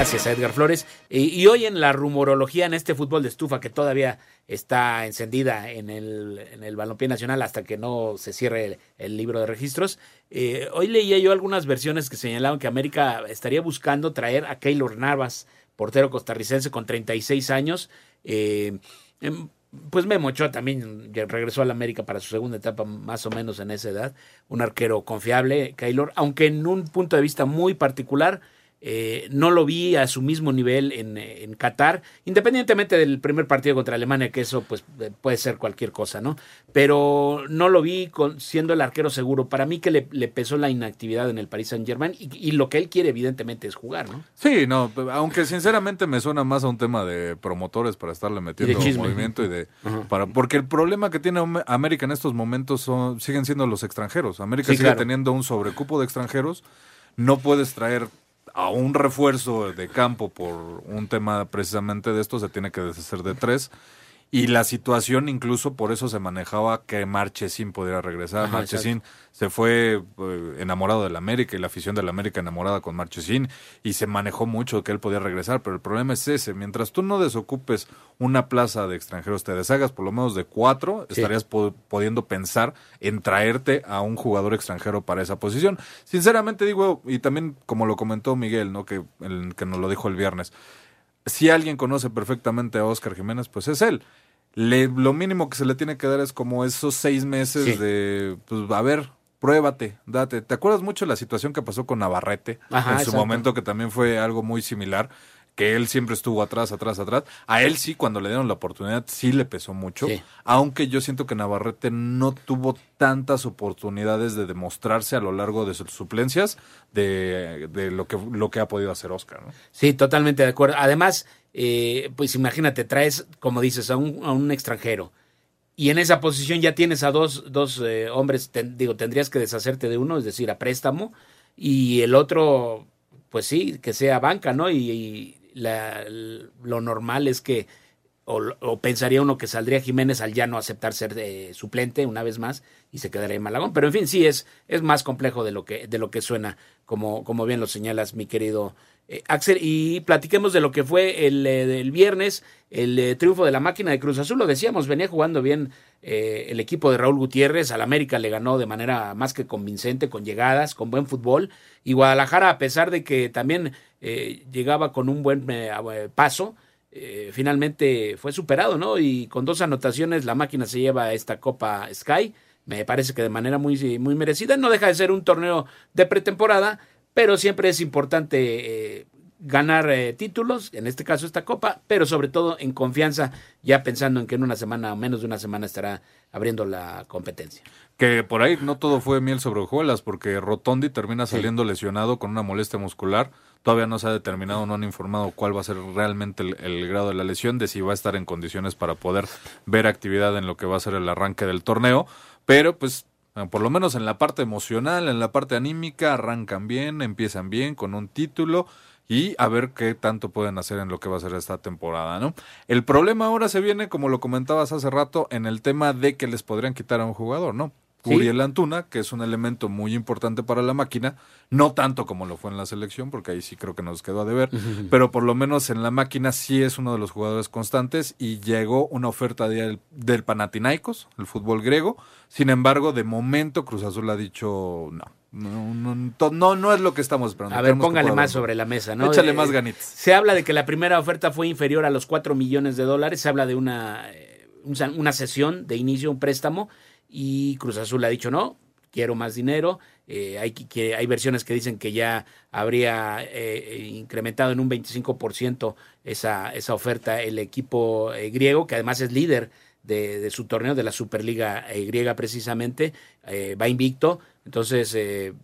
Gracias a Edgar Flores. Y, hoy en la rumorología en este fútbol de estufa que todavía está encendida en el, en balompié nacional hasta que no se cierre el, libro de registros, eh, hoy leía yo algunas versiones que señalaban que América estaría buscando traer a Keylor Navas, portero costarricense con 36 años. Eh, em, pues Memo Ochoa también regresó a la América para su segunda etapa, más o menos en esa edad. Un arquero confiable, Keylor, aunque en un punto de vista muy particular, eh, no lo vi a su mismo nivel en, en, Qatar, independientemente del primer partido contra Alemania, que eso pues eh, puede ser cualquier cosa, ¿no? Pero no lo vi con, siendo el arquero seguro. Para mí que le, pesó la inactividad en el Paris Saint Germain y, lo que él quiere evidentemente es jugar, ¿no? Sí, no, aunque sinceramente me suena más a un tema de promotores para estarle metiendo movimiento y de... para Porque el problema que tiene América en estos momentos son, siguen siendo los extranjeros. América sigue teniendo un sobrecupo de extranjeros. No puedes traer a un refuerzo de campo por un tema precisamente de esto se tiene que deshacer de tres y la situación incluso por eso se manejaba que Marchesín pudiera regresar. Marchesín se fue eh, enamorado del América y la afición del América enamorada con Marchesín y se manejó mucho que él podía regresar, pero el problema es ese, mientras tú no desocupes una plaza de extranjeros, te deshagas por lo menos de cuatro, estarías pudiendo pensar en traerte a un jugador extranjero para esa posición. Sinceramente digo, y también como lo comentó Miguel, ¿no? que, que nos lo dijo el viernes, si alguien conoce perfectamente a Oscar Jiménez, pues es él. Le, lo mínimo que se le tiene que dar es como esos seis meses de, pues, a ver, pruébate, date. ¿Te acuerdas mucho de la situación que pasó con Navarrete en su momento, que también fue algo muy similar? Que él siempre estuvo atrás, atrás, atrás. A él sí, cuando le dieron la oportunidad, sí le pesó mucho. Aunque yo siento que Navarrete no tuvo tantas oportunidades de demostrarse a lo largo de sus suplencias de, de lo, que, lo que ha podido hacer Oscar. ¿no? Sí, totalmente de acuerdo. Además, eh, pues imagínate, traes, como dices, a un, a un extranjero. Y en esa posición ya tienes a dos, dos eh, hombres, digo, tendrías que deshacerte de uno, es decir, a préstamo, y el otro, pues sí, que sea banca, ¿no? y la, lo normal es que, o, pensaría uno que saldría Jiménez al ya no aceptar ser de suplente una vez más y se quedaría en Malagón. Pero en fin, sí, es, es más complejo de lo que, de lo que suena, como, como bien lo señalas, mi querido eh, Axel. Y platiquemos de lo que fue el, eh, viernes, el eh, triunfo de la máquina de Cruz Azul. Lo decíamos, venía jugando bien el equipo de Raúl Gutiérrez. Al América le ganó de manera más que convincente, con llegadas, con buen fútbol. Y Guadalajara, a pesar de que también eh, llegaba con un buen eh, paso, eh, finalmente fue superado, ¿no? Y con dos anotaciones la máquina se lleva esta Copa Sky, me parece que de manera muy, muy merecida, no deja de ser un torneo de pretemporada, pero siempre es importante ganar eh, títulos, en este caso esta copa, pero sobre todo en confianza, ya pensando en que en una semana o menos de una semana estará abriendo la competencia. Que por ahí no todo fue miel sobre hojuelas, porque Rotondi termina saliendo lesionado con una molestia muscular. Todavía no se ha determinado, no han informado cuál va a ser realmente el, grado de la lesión, de si va a estar en condiciones para poder ver actividad en lo que va a ser el arranque del torneo. Pero pues por lo menos en la parte emocional, en la parte anímica, arrancan bien, empiezan bien con un título y a ver qué tanto pueden hacer en lo que va a ser esta temporada, ¿no? El problema ahora se viene, como lo comentabas hace rato, en el tema de que les podrían quitar a un jugador, ¿no? Uriel Antuna, que es un elemento muy importante para la máquina, no tanto como lo fue en la selección, porque ahí sí creo que nos quedó a deber, pero por lo menos en la máquina sí es uno de los jugadores constantes y llegó una oferta del, del Panathinaikos, el fútbol griego. Sin embargo, de momento Cruz Azul ha dicho no. No, no, no, es lo que estamos esperando. A ver, póngale más sobre la mesa, ¿no? Échale más ganitas. Se habla de que la primera oferta fue inferior a los 4 millones de dólares. Se habla de una, eh, una sesión de inicio, un préstamo y Cruz Azul ha dicho no, quiero más dinero. Eh, hay, que, hay versiones que dicen que ya habría eh, incrementado en un 25% esa, esa oferta el equipo eh, griego, que además es líder de, de, su torneo, de la Superliga griega precisamente, va invicto. Entonces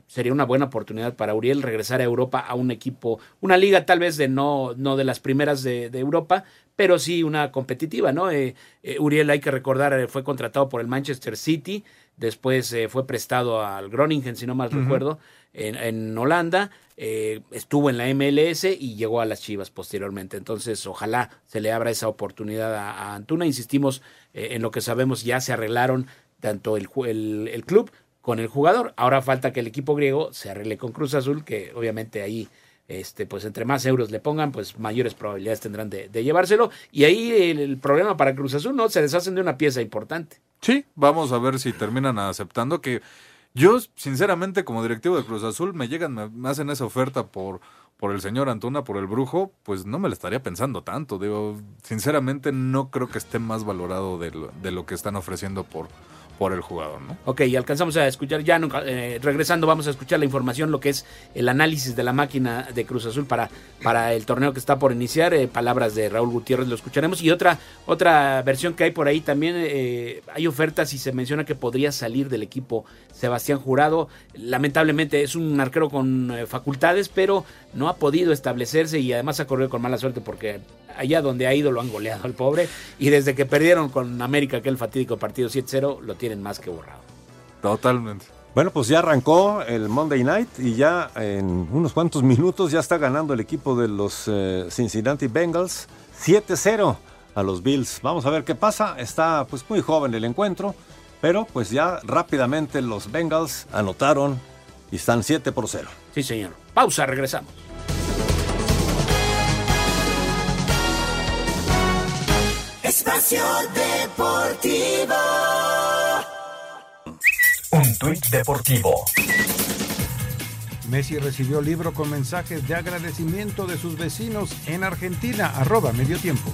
sería una buena oportunidad para Uriel regresar a Europa a un equipo, una liga tal vez de no, no de las primeras de Europa, pero sí una competitiva, ¿no? Eh, eh, Uriel, hay que recordar, eh, fue contratado por el Manchester City, después fue prestado al Groningen, si no mal recuerdo, en, Holanda, estuvo en la MLS y llegó a las Chivas posteriormente. Entonces, ojalá se le abra esa oportunidad a, Antuna. Insistimos en lo que sabemos, ya se arreglaron tanto el, el, el club con el jugador. Ahora falta que el equipo griego se arregle con Cruz Azul, que obviamente ahí este, pues entre más euros le pongan, pues mayores probabilidades tendrán de, llevárselo. Y ahí el, problema para Cruz Azul, ¿no? Se deshacen de una pieza importante. Sí, vamos a ver si terminan aceptando que yo, sinceramente, como directivo de Cruz Azul, me llegan, me, hacen esa oferta por, por el señor Antuna, por el brujo, pues no me la estaría pensando tanto. Digo, sinceramente no creo que esté más valorado de de lo que están ofreciendo por, por el jugador, ¿no? Ok, y alcanzamos a escuchar, ya eh, regresando vamos a escuchar la información, lo que es el análisis de la máquina de Cruz Azul para, para el torneo que está por iniciar, eh, palabras de Raúl Gutiérrez, lo escucharemos, y otra, otra versión que hay por ahí también, eh, hay ofertas y se menciona que podría salir del equipo Sebastián Jurado, lamentablemente es un arquero con facultades, pero no ha podido establecerse y además ha corrido con mala suerte porque allá donde ha ido lo han goleado al pobre y desde que perdieron con América aquel fatídico partido 7-0 lo tienen más que borrado. Totalmente. Bueno, pues ya arrancó el Monday Night y ya en unos cuantos minutos ya está ganando el equipo de los eh, Cincinnati Bengals 7-0 a los Bills. Vamos a ver qué pasa. Está pues muy joven el encuentro, pero pues ya rápidamente los Bengals anotaron y están 7 por 0. Sí, señor. Pausa, regresamos. Espacio Deportivo. Un tuit deportivo. Messi recibió libro con mensajes de agradecimiento de sus vecinos en Argentina, arroba medio tiempo.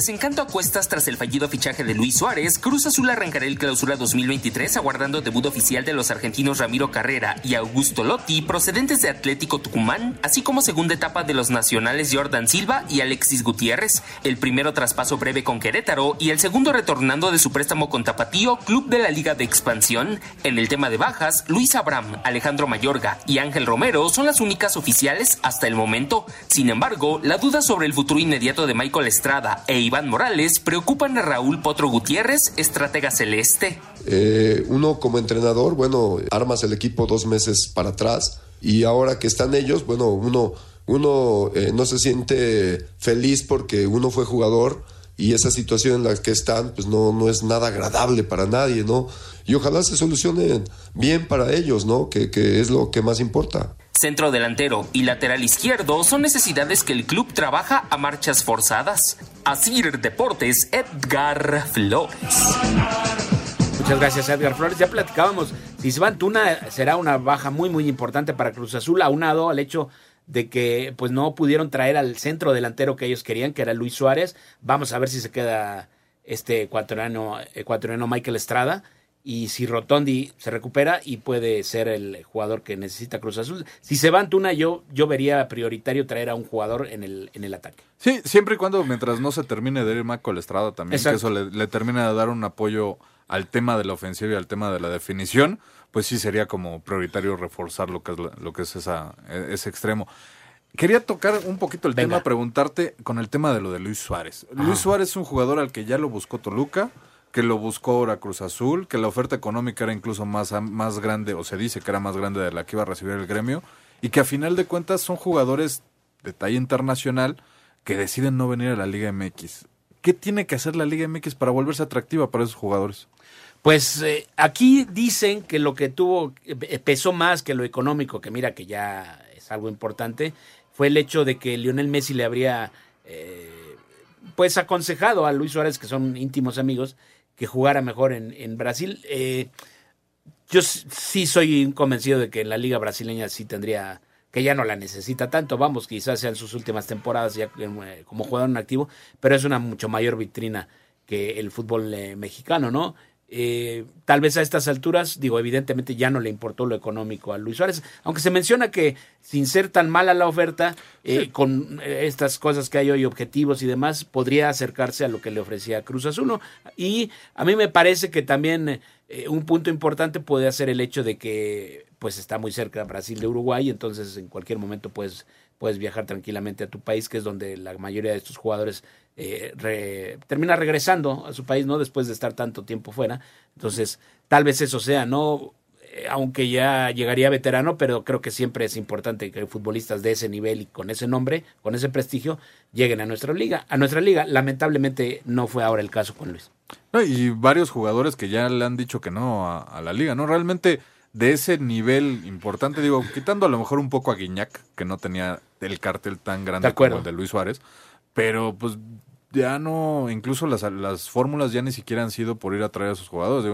Desencanto a cuestas tras el fallido fichaje de Luis Suárez, Cruz Azul arrancará el clausura 2023 aguardando debut oficial de los argentinos Ramiro Carrera y Augusto Lotti, procedentes de Atlético Tucumán, así como segunda etapa de los nacionales Jordan Silva y Alexis Gutiérrez, el primero traspaso breve con Querétaro y el segundo retornando de su préstamo con Tapatío, club de la Liga de Expansión. En el tema de bajas, Luis Abraham, Alejandro Mayorga y Ángel Romero son las únicas oficiales hasta el momento. Sin embargo, la duda sobre el futuro inmediato de Michael Estrada e Iván Morales preocupan a Raúl Potro Gutiérrez, estratega celeste. Eh, uno como entrenador, bueno, armas el equipo dos meses para atrás y ahora que están ellos, bueno, uno, uno eh, no se siente feliz porque uno fue jugador y esa situación en la que están, pues no, no es nada agradable para nadie, ¿no? Y ojalá se solucionen bien para ellos, ¿no? Que, que es lo que más importa. Centro delantero y lateral izquierdo son necesidades que el club trabaja a marchas forzadas. Asir Deportes, Edgar Flores. Muchas gracias, Edgar Flores. Ya platicábamos. Isván Tuna será una baja muy, muy importante para Cruz Azul, aunado al hecho de que pues no pudieron traer al centro delantero que ellos querían, que era Luis Suárez. Vamos a ver si se queda este ecuatoriano, ecuatoriano Michael Estrada y si Rotondi se recupera y puede ser el jugador que necesita Cruz Azul. Si se va Antuna, yo, yo vería prioritario traer a un jugador en el, en el ataque. Sí, siempre y cuando, mientras no se termine de ir Michael Estrada también, que eso le, le termina de dar un apoyo al tema de la ofensiva y al tema de la definición, pues sí sería como prioritario reforzar lo que es, lo que es esa, e, ese extremo. Quería tocar un poquito el tema, preguntarte con el tema de lo de Luis Suárez. Luis Suárez es un jugador al que ya lo buscó Toluca, que lo buscó ahora Cruz Azul, que la oferta económica era incluso más, más grande, o se dice que era más grande de la que iba a recibir el gremio, y que a final de cuentas son jugadores de talla internacional que deciden no venir a la Liga MX. ¿Qué tiene que hacer la Liga MX para volverse atractiva para esos jugadores? Pues eh, aquí dicen que lo que tuvo eh, pesó más que lo económico, que mira que ya es algo importante, fue el hecho de que Lionel Messi le habría eh, pues aconsejado a Luis Suárez, que son íntimos amigos, que jugara mejor en, en Brasil. yo sí soy convencido de que la liga brasileña sí tendría que ya no la necesita tanto, vamos, quizás sean sus últimas temporadas ya como jugador en activo, pero es una mucho mayor vitrina que el fútbol mexicano, ¿no? Eh, tal vez a estas alturas, digo, evidentemente ya no le importó lo económico a Luis Suárez, aunque se menciona que sin ser tan mala la oferta, eh, con eh, estas cosas que hay hoy, objetivos y demás, podría acercarse a lo que le ofrecía Cruz Azul. Y a mí me parece que también un punto importante puede ser el hecho de que pues está muy cerca Brasil de Uruguay, entonces en cualquier momento puedes, puedes viajar tranquilamente a tu país, que es donde la mayoría de estos jugadores eh, termina regresando a su país, ¿no? Después de estar tanto tiempo fuera. Entonces, tal vez eso sea, ¿no? Eh, aunque ya llegaría veterano, pero creo que siempre es importante que futbolistas de ese nivel y con ese nombre, con ese prestigio, lleguen a nuestra liga. A nuestra liga, lamentablemente, no fue ahora el caso con Luis. y varios jugadores que ya le han dicho que no a, a la liga, ¿no? Realmente de ese nivel importante, digo, quitando a lo mejor un poco a Guiñac, que no tenía el cartel tan grande como el de Luis Suárez, pero pues ya no, incluso las, las fórmulas ya ni siquiera han sido por ir a traer a sus jugadores.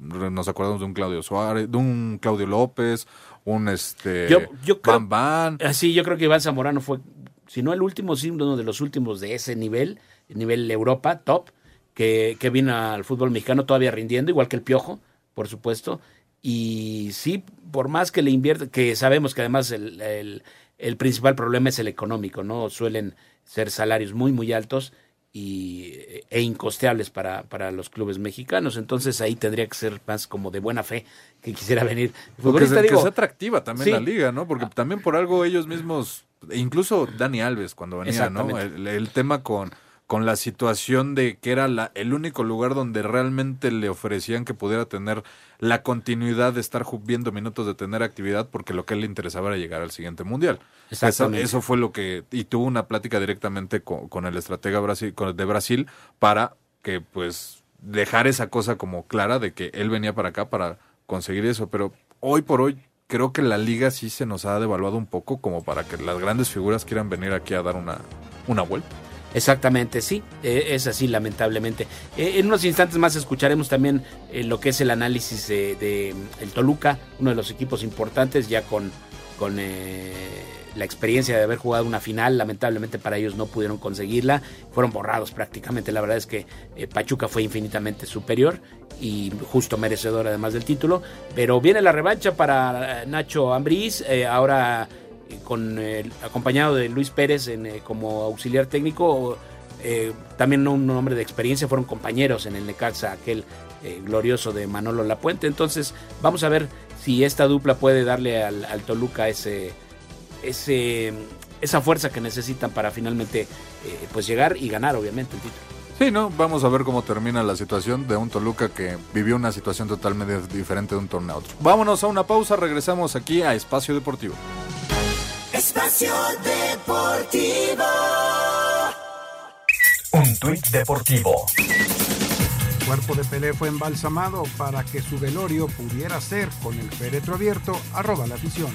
nos acordamos de un Claudio Suárez, de un Claudio López, un este yo, yo creo, Van ah, Sí, yo creo que Iván Zamorano fue, si no el último, sí uno de los últimos de ese nivel, nivel Europa, top, que, que vino al fútbol mexicano todavía rindiendo, igual que el Piojo, por supuesto. Y sí, por más que le invierte, que sabemos que además el, el, el principal problema es el económico, ¿no? Suelen ser salarios muy, muy altos y, e incosteables para, para los clubes mexicanos. Entonces ahí tendría que ser más como de buena fe que quisiera venir. Porque es, que es atractiva también la liga, ¿no? Porque también por algo ellos mismos, incluso Dani Alves cuando venía, ¿no? el tema con con la situación de que era la, el único lugar donde realmente le ofrecían que pudiera tener la continuidad de estar viendo minutos de tener actividad porque lo que él le interesaba era llegar al siguiente mundial. Eso, eso fue lo que y tuvo una plática directamente con, el estratega Brasil, con, de Brasil para que pues dejar esa cosa como clara de que él venía para acá para conseguir eso, pero hoy por hoy creo que la liga sí se nos ha devaluado un poco como para que las grandes figuras quieran venir aquí a dar una, una vuelta. Exactamente, sí, e, es así lamentablemente. E, en unos instantes más escucharemos también eh, lo que es el análisis de, el Toluca, uno de los equipos importantes ya con, con eh, la experiencia de haber jugado una final. Lamentablemente para ellos no pudieron conseguirla, fueron borrados prácticamente. La verdad es que eh, Pachuca fue infinitamente superior y justo merecedor además del título. Pero viene la revancha para Nacho Ambriz, ahora con acompañado de Luis Pérez eh, como auxiliar técnico, eh, también un hombre de experiencia, fueron compañeros en el Necaxa, aquel eh, glorioso de Manolo Lapuente. Entonces, vamos a ver si esta dupla puede darle al, Toluca ese, esa fuerza que necesitan para finalmente pues llegar y ganar, obviamente, el título. Sí, ¿no? Vamos a ver cómo termina la situación de un Toluca que vivió una situación totalmente diferente de un torneo a otro. Vámonos a una pausa, regresamos aquí a Espacio Deportivo. Espacio Deportivo. Un tuit deportivo. El cuerpo de Pelé fue embalsamado para que su velorio pudiera ser con el féretro abierto. Arroba la afición.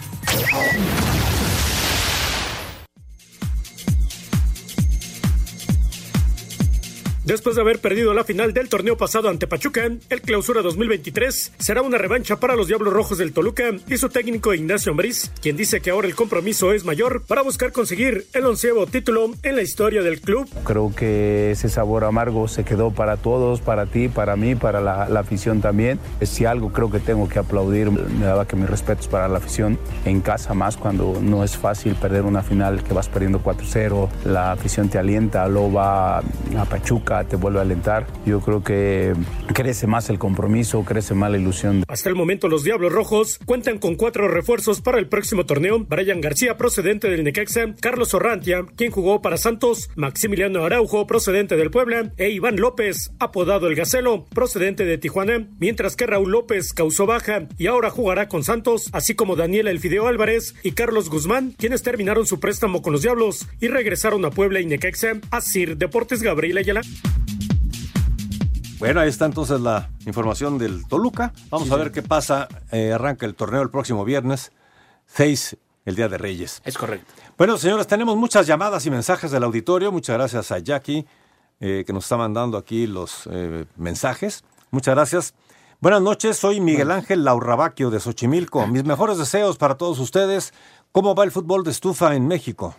Después de haber perdido la final del torneo pasado ante Pachuca, el clausura 2023 será una revancha para los Diablos Rojos del Toluca y su técnico Ignacio Ambriz, quien dice que ahora el compromiso es mayor para buscar conseguir el onceavo título en la historia del club. Creo que ese sabor amargo se quedó para todos, para ti, para mí, para la, afición también. Si algo creo que tengo que aplaudir, me daba que mis respetos para la afición en casa más cuando no es fácil perder una final que vas perdiendo 4-0, la afición te alienta, luego va a Pachuca te vuelve a alentar. Yo creo que crece más el compromiso, crece más la ilusión. Hasta el momento los Diablos Rojos cuentan con cuatro refuerzos para el próximo torneo. Brian García, procedente del Necaxa, Carlos Orrantia, quien jugó para Santos, Maximiliano Araujo, procedente del Puebla, e Iván López, apodado el Gacelo, procedente de Tijuana, mientras que Raúl López causó baja y ahora jugará con Santos, así como Daniel Elfideo Álvarez y Carlos Guzmán, quienes terminaron su préstamo con los Diablos y regresaron a Puebla y Necaxa. Así Deportes Gabriel Ayala. Bueno, ahí está entonces la información del Toluca. Vamos a ver qué pasa. Eh, arranca el torneo el próximo viernes, 6, el Día de Reyes. Es correcto. Bueno, señores, tenemos muchas llamadas y mensajes del auditorio. Muchas gracias a Jackie, eh, que nos está mandando aquí los eh, mensajes. Muchas gracias. Buenas noches, soy Miguel Ángel Laurrabaquio de Xochimilco. Mis mejores deseos para todos ustedes. ¿Cómo va el fútbol de estufa en México?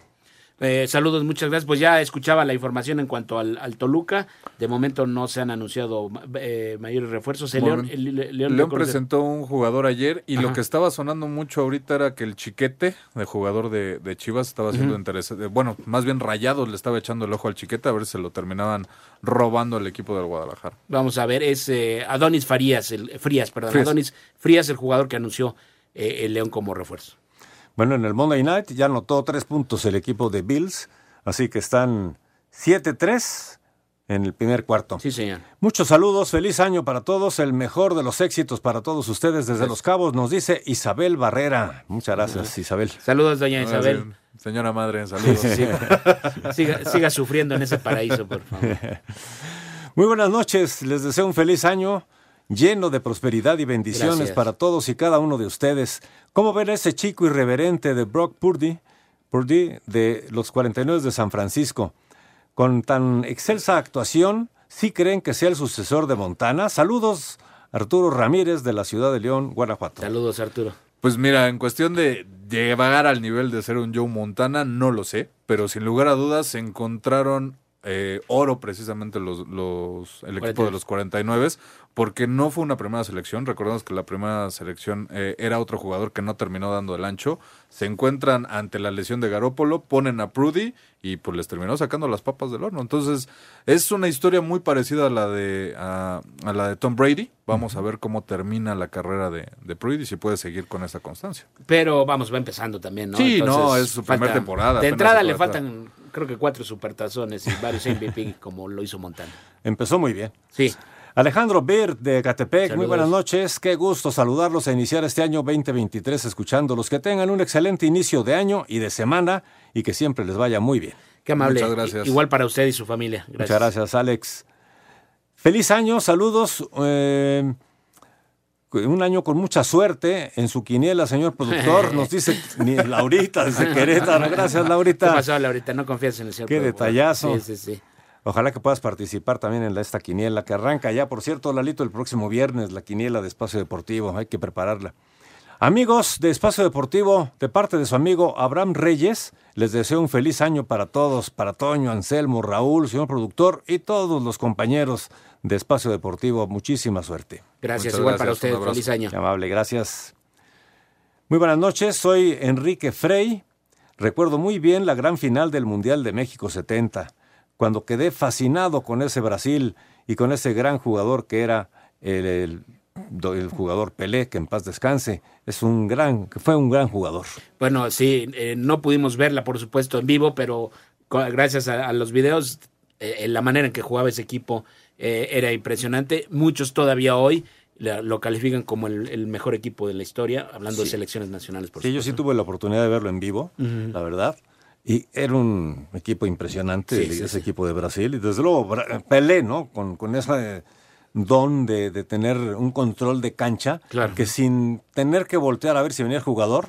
Eh, saludos, muchas gracias. Pues ya escuchaba la información en cuanto al, Toluca. De momento no se han anunciado eh, mayores refuerzos. León, León, presentó un jugador ayer y lo que estaba sonando mucho ahorita era que el chiquete de jugador de, Chivas estaba siendo interesante. Bueno, más bien Rayados le estaba echando el ojo al chiquete a ver si se lo terminaban robando el equipo del Guadalajara. Vamos a ver, es eh, Adonis Farías, el, Frías, perdón. Adonis Frías, el jugador que anunció el León como refuerzo. Bueno, en el Monday Night ya anotó tres puntos el equipo de Bills, así que están 7-3 en el primer cuarto. Sí, señor. Muchos saludos, feliz año para todos, el mejor de los éxitos para todos ustedes desde Los Cabos, nos dice Isabel Barrera. Muchas gracias, Isabel. Saludos, doña Isabel. Señora madre, saludos. siga, siga sufriendo en ese paraíso, por favor. Muy buenas noches, les deseo un feliz año lleno de prosperidad y bendiciones para todos y cada uno de ustedes. ¿Cómo ven ese chico irreverente de Brock Purdy, Purdy de los 49 de San Francisco? Con tan excelsa actuación, ¿sí creen que sea el sucesor de Montana? Saludos, Arturo Ramírez de la ciudad de León, Guanajuato. Saludos, Arturo. Pues mira, en cuestión de llegar al nivel de ser un Joe Montana, no lo sé, pero sin lugar a dudas se encontraron eh, oro precisamente los, los, el equipo de los 49 porque no fue una primera selección. Recordemos que la primera selección eh, era otro jugador que no terminó dando el ancho. Se encuentran ante la lesión de Garópolo, ponen a Prudy y pues les terminó sacando las papas del horno. Entonces es una historia muy parecida a la de, a, la de Tom Brady. Vamos a ver cómo termina la carrera de, de Prudy y si puede seguir con esa constancia. Pero vamos, va empezando también, ¿no? Sí, no, es su primera temporada. De entrada le faltan creo que cuatro supertazones y varios MVP como lo hizo Montana. Empezó muy bien. Sí. Alejandro Bird de Catepec, muy buenas noches. Qué gusto saludarlos a iniciar este año 2023 escuchándolos. Que tengan un excelente inicio de año y de semana y que siempre les vaya muy bien. Qué amable. Muchas gracias. Igual para usted y su familia. Muchas gracias, Alex. Feliz año, saludos. Eh, un año con mucha suerte en su quiniela, señor productor. Nos dice Laurita desde Querétaro. Gracias, Laurita. ¿Qué pasó, Laurita? No confías en el señor Qué detallazo. Sí, sí, sí. Ojalá que puedas participar también en esta quiniela que arranca ya, por cierto, Lalito, el próximo viernes, la quiniela de Espacio Deportivo. Hay que prepararla. Amigos de Espacio Deportivo, de parte de su amigo Abraham Reyes, les deseo un feliz año para todos, para Toño, Anselmo, Raúl, señor productor y todos los compañeros de Espacio Deportivo. Muchísima suerte. Gracias, igual para ustedes. Feliz año. Qué amable, gracias. Muy buenas noches, soy Enrique Frey. Recuerdo muy bien la gran final del Mundial de México 70 cuando quedé fascinado con ese Brasil y con ese gran jugador que era el, jugador Pelé, que en paz descanse, es un gran, fue un gran jugador. Bueno, sí, eh, no pudimos verla, por supuesto, en vivo, pero gracias a, los videos, eh, la manera en que jugaba ese equipo eh, era impresionante. Muchos todavía hoy lo califican como el, mejor equipo de la historia, hablando de selecciones nacionales. Por sí, yo sí tuve la oportunidad de verlo en vivo, la verdad. Y era un equipo impresionante, ese equipo de Brasil. Y desde luego, Pelé, ¿no? Con, con ese don de, de, tener un control de cancha, que sin tener que voltear a ver si venía el jugador,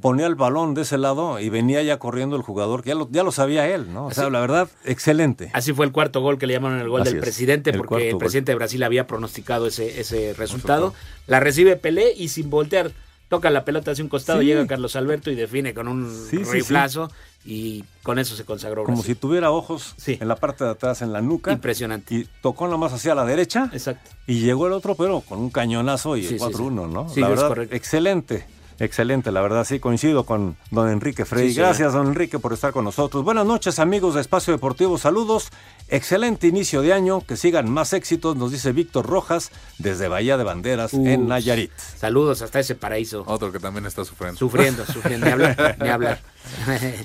ponía el balón de ese lado y venía ya corriendo el jugador, que ya lo, ya lo sabía él, ¿no? O sea, la verdad, excelente. Así fue el cuarto gol que le llamaron el gol del presidente, porque el presidente de Brasil había pronosticado ese, ese resultado. La recibe Pelé y sin voltear, toca la pelota hacia un costado, llega Carlos Alberto y define con un riflazo y con eso se consagró. Como si tuviera ojos en la parte de atrás, en la nuca. Impresionante. Y tocó nomás hacia la derecha. Exacto. Y llegó el otro, pero con un cañonazo y el 4-1, ¿no? Sí, la verdad, excelente. Excelente, la verdad, sí, coincido con don Enrique Frey. Gracias, don Enrique, por estar con nosotros. Buenas noches, amigos de Espacio Deportivo. Saludos. Excelente inicio de año. Que sigan más éxitos, nos dice Víctor Rojas, desde Bahía de Banderas, en Nayarit. Saludos hasta ese paraíso. Otro que también está sufriendo. Sufriendo, sufriendo. Ni hablar, ni hablar.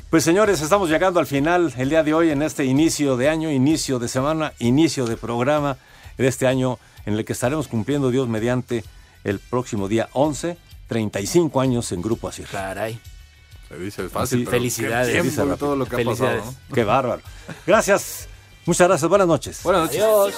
Pues señores, estamos llegando al final el día de hoy en este inicio de año, inicio de semana, inicio de programa de este año en el que estaremos cumpliendo Dios mediante el próximo día 11 35 años en Grupo Asir. Caray. Se dice fácil. felicidades. todo lo que ha pasado. Qué bárbaro. Gracias. Muchas gracias. Buenas noches. Buenas noches. Adiós.